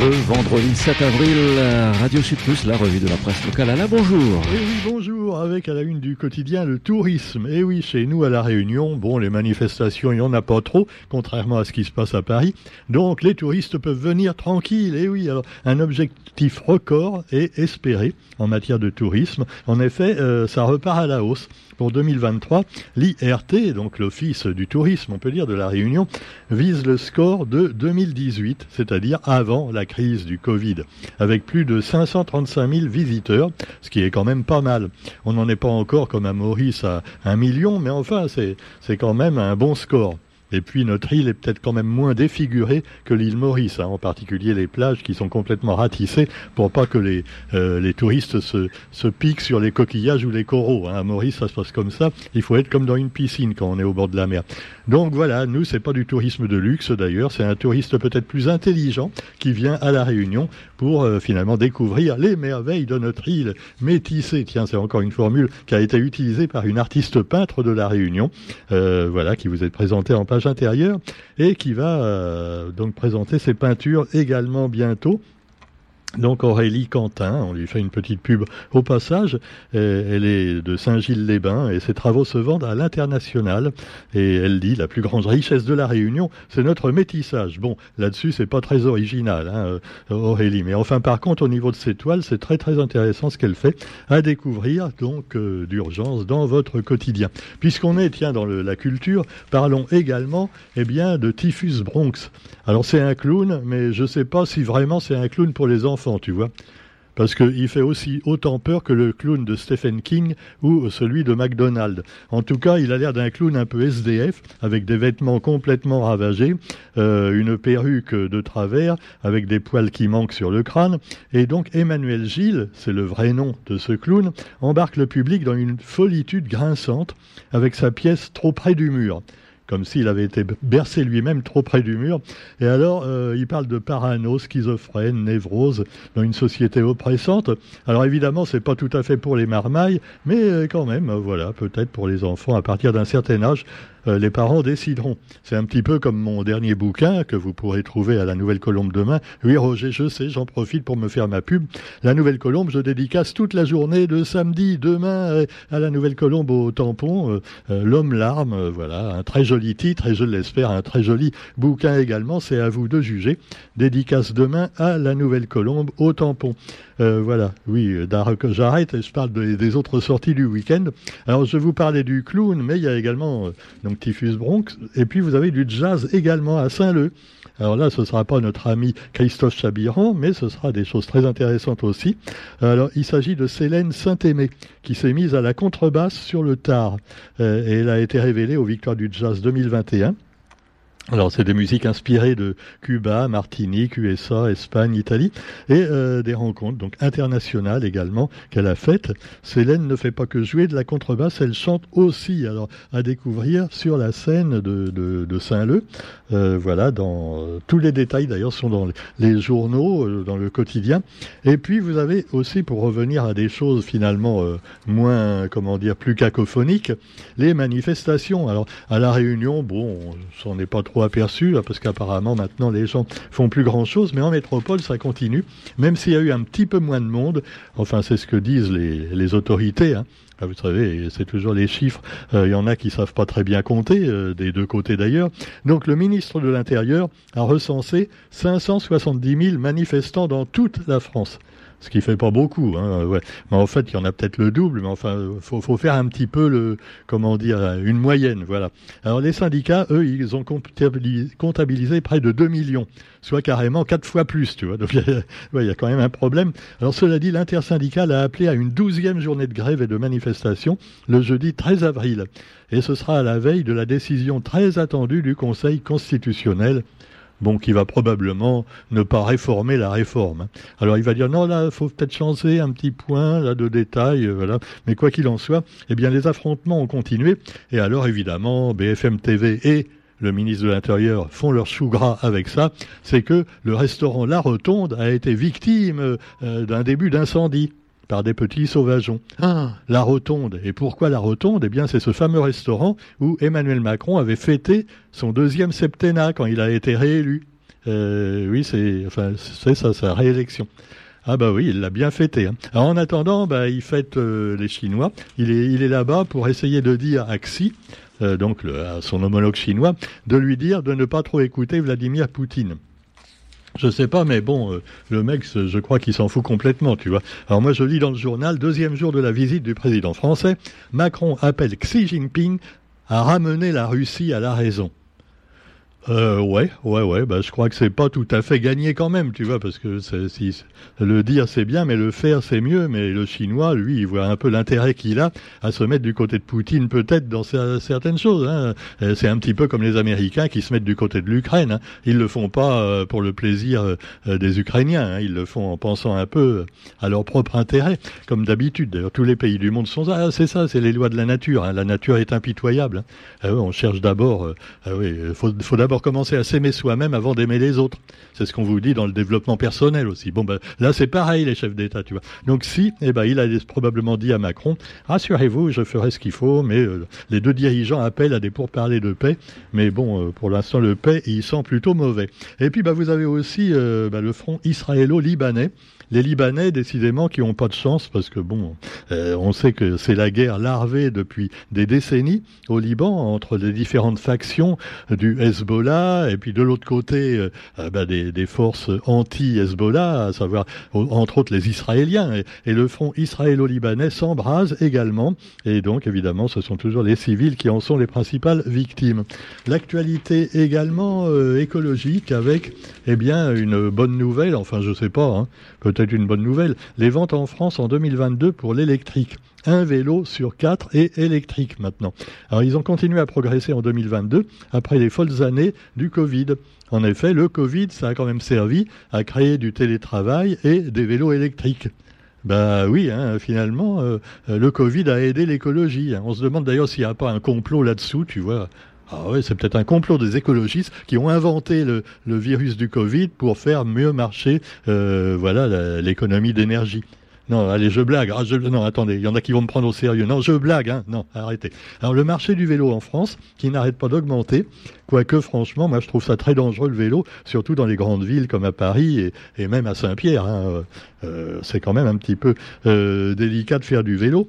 vendredi 7 avril, Radio Sud Plus, la revue de la presse locale. Alain, bonjour. Et oui, bonjour, avec à la une du quotidien le tourisme. Et eh oui, chez nous à La Réunion, bon, les manifestations, il n'y en a pas trop, contrairement à ce qui se passe à Paris. Donc les touristes peuvent venir tranquilles. Et eh oui, alors un objectif record est espéré en matière de tourisme. En effet, euh, ça repart à la hausse. Pour 2023, l'IRT, donc l'Office du tourisme, on peut dire, de la Réunion, vise le score de 2018, c'est-à-dire avant la crise du Covid, avec plus de 535 000 visiteurs, ce qui est quand même pas mal. On n'en est pas encore comme à Maurice à un million, mais enfin, c'est quand même un bon score. Et puis notre île est peut-être quand même moins défigurée que l'île Maurice, hein, en particulier les plages qui sont complètement ratissées pour pas que les, euh, les touristes se, se piquent sur les coquillages ou les coraux. Hein. À Maurice, ça se passe comme ça. Il faut être comme dans une piscine quand on est au bord de la mer. Donc voilà, nous, c'est pas du tourisme de luxe d'ailleurs, c'est un touriste peut-être plus intelligent qui vient à la Réunion pour euh, finalement découvrir les merveilles de notre île métissée. Tiens, c'est encore une formule qui a été utilisée par une artiste peintre de la Réunion, euh, voilà, qui vous est présentée en page intérieur et qui va euh, donc présenter ses peintures également bientôt donc Aurélie Quentin, on lui fait une petite pub au passage, elle est de Saint-Gilles-les-Bains et ses travaux se vendent à l'international et elle dit la plus grande richesse de la Réunion, c'est notre métissage. Bon, là-dessus c'est pas très original, hein, euh, Aurélie, mais enfin par contre au niveau de ses toiles, c'est très très intéressant ce qu'elle fait à découvrir donc euh, d'urgence dans votre quotidien. Puisqu'on est tiens dans la culture, parlons également eh bien de Typhus Bronx. Alors c'est un clown, mais je sais pas si vraiment c'est un clown pour les enfants tu vois. Parce qu'il fait aussi autant peur que le clown de Stephen King ou celui de McDonald. En tout cas, il a l'air d'un clown un peu SDF, avec des vêtements complètement ravagés, euh, une perruque de travers, avec des poils qui manquent sur le crâne. Et donc Emmanuel Gilles, c'est le vrai nom de ce clown, embarque le public dans une folitude grinçante, avec sa pièce trop près du mur comme s'il avait été bercé lui-même trop près du mur. Et alors, euh, il parle de parano, schizophrène, névrose dans une société oppressante. Alors évidemment, c'est pas tout à fait pour les marmailles, mais euh, quand même, voilà, peut-être pour les enfants à partir d'un certain âge. Euh, les parents décideront. C'est un petit peu comme mon dernier bouquin que vous pourrez trouver à la Nouvelle Colombe demain. Oui, Roger, je sais, j'en profite pour me faire ma pub. La Nouvelle Colombe, je dédicace toute la journée de samedi, demain, à la Nouvelle Colombe au tampon. L'homme larme, voilà, un très joli titre et je l'espère un très joli bouquin également. C'est à vous de juger. Dédicace demain à la Nouvelle Colombe au tampon. voilà, oui, j'arrête et je parle des autres sorties du week-end. Alors, je vous parlais du clown, mais il y a également donc Typhus Bronx. Et puis vous avez du jazz également à Saint-Leu. Alors là, ce ne sera pas notre ami Christophe Chabiran, mais ce sera des choses très intéressantes aussi. Alors, il s'agit de Célène Saint-Aimé, qui s'est mise à la contrebasse sur le tard. Euh, et elle a été révélée aux Victoires du Jazz 2021. Alors c'est des musiques inspirées de Cuba, Martinique, USA, Espagne, Italie et euh, des rencontres donc internationales également qu'elle a faites. Célène ne fait pas que jouer de la contrebasse, elle chante aussi. Alors à découvrir sur la scène de, de, Saint-Leu. Euh, voilà, dans euh, tous les détails d'ailleurs sont dans les journaux, dans le quotidien. Et puis vous avez aussi pour revenir à des choses finalement moins comment dire plus cacophoniques, les manifestations. Alors à la Réunion, bon, on s'en est pas trop aperçu, parce qu'apparemment maintenant les gens font plus grand chose, mais en métropole ça continue, même s'il y a eu un petit peu moins de monde, enfin c'est ce que disent les, autorités, hein. ah, vous savez, c'est toujours les chiffres. Euh, il y en a qui savent pas très bien compter, euh, des deux côtés d'ailleurs. Donc le ministre de l'Intérieur a recensé 570 000 manifestants dans toute la France ce qui fait pas beaucoup. Hein. Mais en fait, il y en a peut-être le double, mais enfin, faut, faut faire un petit peu le, comment dire, une moyenne, voilà. Alors les syndicats, eux, ils ont comptabilisé près de 2 millions, soit carrément quatre fois plus, tu vois. Donc il y, a quand même un problème. Alors cela dit, l'intersyndical a appelé à une douzième journée de grève et de manifestation le jeudi 13 avril, et ce sera à la veille de la décision très attendue du Conseil constitutionnel bon, qui va probablement ne pas réformer la réforme. Alors il va dire non, là, il faut peut-être changer un petit point là de détail, euh, voilà. Mais quoi qu'il en soit, eh bien les affrontements ont continué. Et alors évidemment, BFM TV et le ministre de l'Intérieur font leur chou gras avec ça, c'est que le restaurant La Rotonde a été victime euh, d'un début d'incendie par des petits sauvageons. Ah, la Rotonde. Et pourquoi la Rotonde? Eh bien, c'est ce fameux restaurant où Emmanuel Macron avait fêté son deuxième septennat quand il a été réélu. oui, c'est enfin, c'est ça, sa réélection. Ah bah oui, il l'a bien fêté. Hein. Alors en attendant, bah, il fête les Chinois. Il est, il est là-bas pour essayer de dire à Xi, donc à son homologue chinois, de lui dire de ne pas trop écouter Vladimir Poutine. Je sais pas, mais bon, euh, le mec, je crois qu'il s'en fout complètement, tu vois. Alors moi, je lis dans le journal, deuxième jour de la visite du président français, Macron appelle Xi Jinping à ramener la Russie à la raison. Euh, ouais, ouais, ouais. Bah, je crois que c'est pas tout à fait gagné quand même, tu vois, parce que si, le dire c'est bien, mais le faire c'est mieux. Mais le chinois, lui, il voit un peu l'intérêt qu'il a à se mettre du côté de Poutine, peut-être dans certaines choses. Hein. Euh, c'est un petit peu comme les Américains qui se mettent du côté de l'Ukraine. Hein. Ils le font pas euh, pour le plaisir euh, des Ukrainiens. Hein. Ils le font en pensant un peu à leur propre intérêt, comme d'habitude. D'ailleurs, tous les pays du monde sont ah, c'est ça, c'est les lois de la nature. Hein. La nature est impitoyable. Ah on cherche d'abord. Ah oui, faut, faut d'abord commencer à s'aimer soi-même avant d'aimer les autres. C'est ce qu'on vous dit dans le développement personnel aussi. Bon, ben, là, c'est pareil, les chefs d'État, tu. Donc, si, eh ben, il a probablement dit à Macron, rassurez-vous, je ferai ce qu'il faut, mais euh, les deux dirigeants appellent à des pourparlers de paix. Mais bon, euh, pour l'instant, le paix, il sent plutôt mauvais. Et puis, bah, vous avez aussi euh, bah, le front israélo-libanais les Libanais, décidément, qui n'ont pas de chance, parce que bon, euh, on sait que c'est la guerre larvée depuis des décennies au Liban entre les différentes factions du Hezbollah et puis de l'autre côté euh, euh, bah, des, des, forces anti-Hezbollah, à savoir entre autres les Israéliens. Et, et le front israélo-libanais s'embrase également. Et donc, évidemment, ce sont toujours les civils qui en sont les principales victimes. L'actualité également écologique avec, eh bien, une bonne nouvelle. Enfin, je sais pas. Hein, peut-être une bonne nouvelle, les ventes en France en 2022 pour l'électrique. Un vélo sur quatre est électrique maintenant. Alors ils ont continué à progresser en 2022 après les folles années du Covid. En effet, le Covid, ça a quand même servi à créer du télétravail et des vélos électriques. Ben oui, hein, finalement, euh, le Covid a aidé l'écologie. On se demande d'ailleurs s'il n'y a pas un complot là-dessous, tu vois. Ah ouais, c'est peut-être un complot des écologistes qui ont inventé le, virus du Covid pour faire mieux marcher euh, voilà l'économie d'énergie. Non, allez, je blague. Ah, je, non, attendez, il y en a qui vont me prendre au sérieux. Non, je blague, hein. Non, arrêtez. Alors, le marché du vélo en France, qui n'arrête pas d'augmenter, quoique, franchement, moi, je trouve ça très dangereux, le vélo, surtout dans les grandes villes comme à Paris et, même à Saint-Pierre. Hein. Euh, c'est quand même un petit peu euh, délicat de faire du vélo.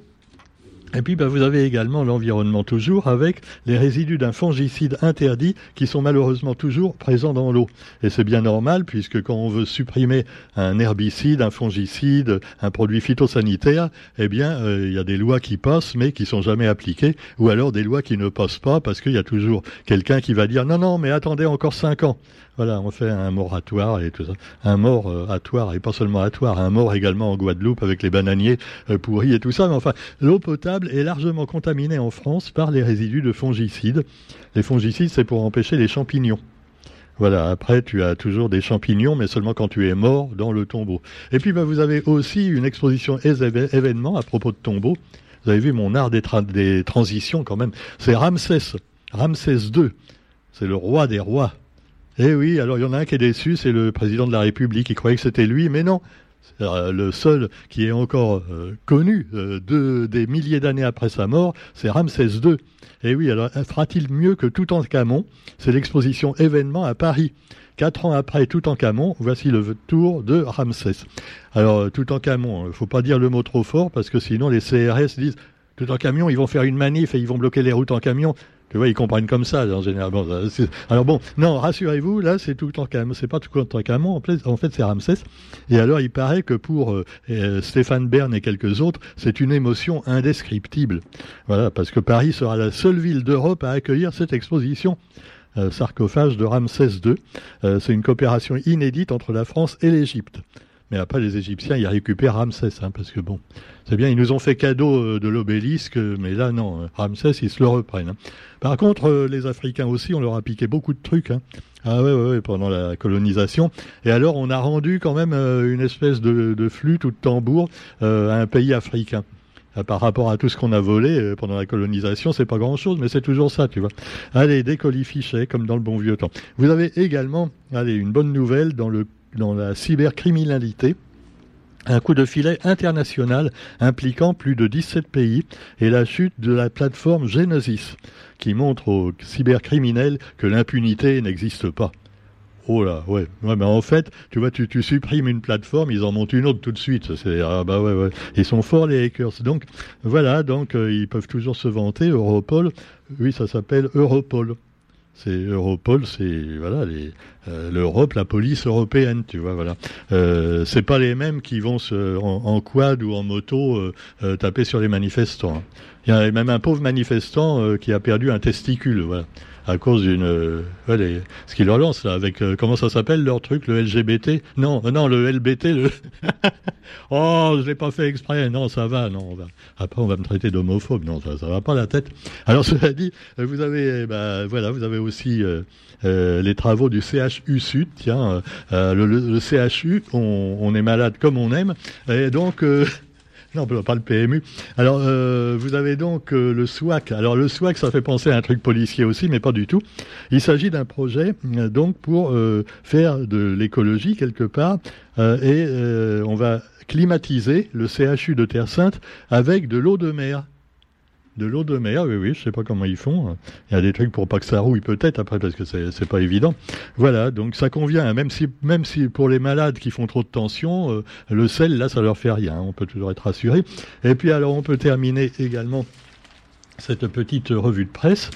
Et puis, bah, vous avez également l'environnement toujours avec les résidus d'un fongicide interdit qui sont malheureusement toujours présents dans l'eau. Et c'est bien normal puisque quand on veut supprimer un herbicide, un fongicide, un produit phytosanitaire, eh bien, euh, il y a des lois qui passent mais qui sont jamais appliquées ou alors des lois qui ne passent pas parce qu'il y a toujours quelqu'un qui va dire non, non, mais attendez encore cinq ans. Voilà, on fait un moratoire et tout ça. Un moratoire, et pas seulement atoire, un mort également en Guadeloupe avec les bananiers euh, pourris et tout ça. Mais enfin, l'eau potable est largement contaminée en France par les résidus de fongicides. Les fongicides, c'est pour empêcher les champignons. Voilà, après tu as toujours des champignons, mais seulement quand tu es mort dans le tombeau. Et puis bah, vous avez aussi une exposition événement à propos de tombeaux. Vous avez vu mon art des transitions quand même. C'est Ramsès, Ramsès II. C'est le roi des rois. Eh oui, alors il y en a un qui est déçu, c'est le président de la République. Il croyait que c'était lui, mais non. Euh, le seul qui est encore euh, connu euh, des milliers d'années après sa mort, c'est Ramsès II. Et oui, alors fera-t-il mieux que Toutankhamon? C'est l'exposition événement à Paris. Quatre ans après Toutankhamon, voici le tour de Ramsès. Alors Toutankhamon, il ne faut pas dire le mot trop fort parce que sinon les CRS disent Toutankhamon, ils vont faire une manif et ils vont bloquer les routes en camion. Tu vois, ils comprennent comme ça, en général. alors bon, non, rassurez-vous, là, c'est tout camion. C'est pas tout camion. En fait, en fait c'est Ramsès. Et alors, il paraît que pour euh, euh, Stéphane Bern et quelques autres, c'est une émotion indescriptible. Voilà, parce que Paris sera la seule ville d'Europe à accueillir cette exposition. Euh, sarcophage de Ramsès II. c'est une coopération inédite entre la France et l'Égypte. Mais après, les Égyptiens, ils récupèrent Ramsès, hein, parce que bon, c'est bien, ils nous ont fait cadeau euh, de l'obélisque, mais là, non, hein. Ramsès, ils se le reprennent. Hein. Par contre, euh, les Africains aussi, on leur a piqué beaucoup de trucs. Hein. Ah ouais, pendant la colonisation. Et alors, on a rendu quand même euh, une espèce de, de, flûte ou de tambour à un pays africain par rapport à tout ce qu'on a volé pendant la colonisation, c'est pas grand chose, mais c'est toujours ça, tu vois. Allez, des comme dans le bon vieux temps. Vous avez également, allez, une bonne nouvelle dans le dans la cybercriminalité. Un coup de filet international impliquant plus de 17 pays et la chute de la plateforme Genesis qui montre aux cybercriminels que l'impunité n'existe pas. Oh là, ouais. ouais. mais en fait, tu vois, tu, tu, supprimes une plateforme, ils en montent une autre tout de suite. C'est ah bah ouais, ouais. Ils sont forts les hackers. Donc voilà, donc euh, ils peuvent toujours se vanter. Europol, oui, ça s'appelle Europol. C'est Europol, c'est voilà euh, l'Europe, la police européenne, tu vois, voilà. Euh, c'est pas les mêmes qui vont en, quad ou en moto euh, taper sur les manifestants. Hein. Il y a même un pauvre manifestant qui a perdu un testicule, à cause d'une euh, ce qu'ils leur lancent là avec euh, comment ça s'appelle leur truc le LGBT non euh, non le LBT le oh je l'ai pas fait exprès. Non ça va non on va après on va me traiter d'homophobe. Non ça ça va pas la tête. Alors cela dit vous avez bah, voilà vous avez aussi les travaux du CHU Sud. Tiens le, CHU on, on, est malade comme on aime. Et donc non, pas le PMU. Alors, euh, vous avez donc euh, le SWAC. Alors, le SWAC, ça fait penser à un truc policier aussi, mais pas du tout. Il s'agit d'un projet, euh, donc, pour faire de l'écologie quelque part, et on va climatiser le CHU de Terre Sainte avec de l'eau de mer de l'eau de mer, oui, oui, je sais pas comment ils font. Il y a des trucs pour pas que ça rouille peut-être après parce que c'est pas évident. Voilà, donc ça convient. Hein. Même si, même si pour les malades qui font trop de tension, euh, le sel là, ça leur fait rien. On peut toujours être rassuré. Et puis alors, on peut terminer également cette petite revue de presse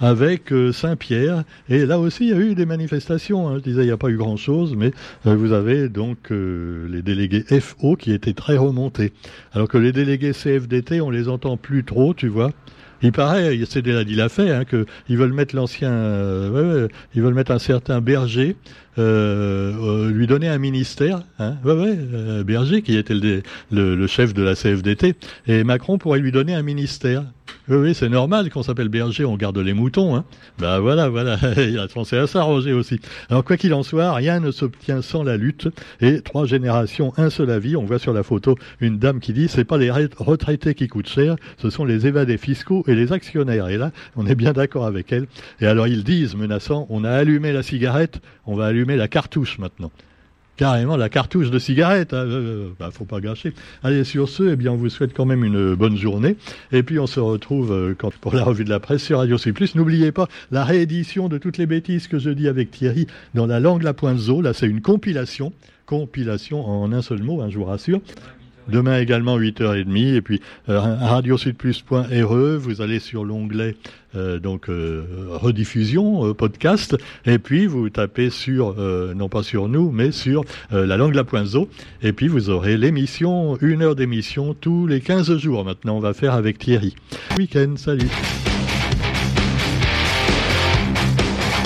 avec euh, Saint-Pierre. Et là aussi, il y a eu des manifestations. Hein. Je disais, il n'y a pas eu grand-chose, mais euh, vous avez donc euh, les délégués FO qui étaient très remontés. Alors que les délégués CFDT, on les entend plus trop, tu vois. Il paraît, c'est déjà dit fait, hein, qu'ils veulent mettre l'ancien, ils veulent mettre un certain Berger, lui donner un ministère, hein, Berger qui était le, chef de la CFDT, et Macron pourrait lui donner un ministère. Oui, c'est normal qu'on s'appelle berger, on garde les moutons. Hein. Ben voilà, voilà, il a pensé à ça, Roger aussi. Alors quoi qu'il en soit, rien ne s'obtient sans la lutte. Et trois générations, un seul avis. On voit sur la photo une dame qui dit, c'est pas les retraités qui coûtent cher, ce sont les évadés fiscaux et les actionnaires. Et là, on est bien d'accord avec elle. Et alors ils disent, menaçant, on a allumé la cigarette, on va allumer la cartouche maintenant carrément la cartouche de cigarette. Hein. Euh, bah, faut pas gâcher. Allez, sur ce, eh bien, on vous souhaite quand même une bonne journée. Et puis, on se retrouve euh, quand, pour la revue de la presse sur Radio C+. N'oubliez pas la réédition de toutes les bêtises que je dis avec Thierry dans la langue la pointe zo. Là, c'est une compilation. Compilation en un seul mot, hein, je vous rassure. Demain également 8h30 et puis euh, radiosudplus.re, vous allez sur l'onglet euh, donc euh, rediffusion euh, podcast et puis vous tapez sur non pas sur nous mais sur la langue la poinzo et puis vous aurez l'émission une heure d'émission tous les 15 jours maintenant on va faire avec Thierry. Week-end, salut.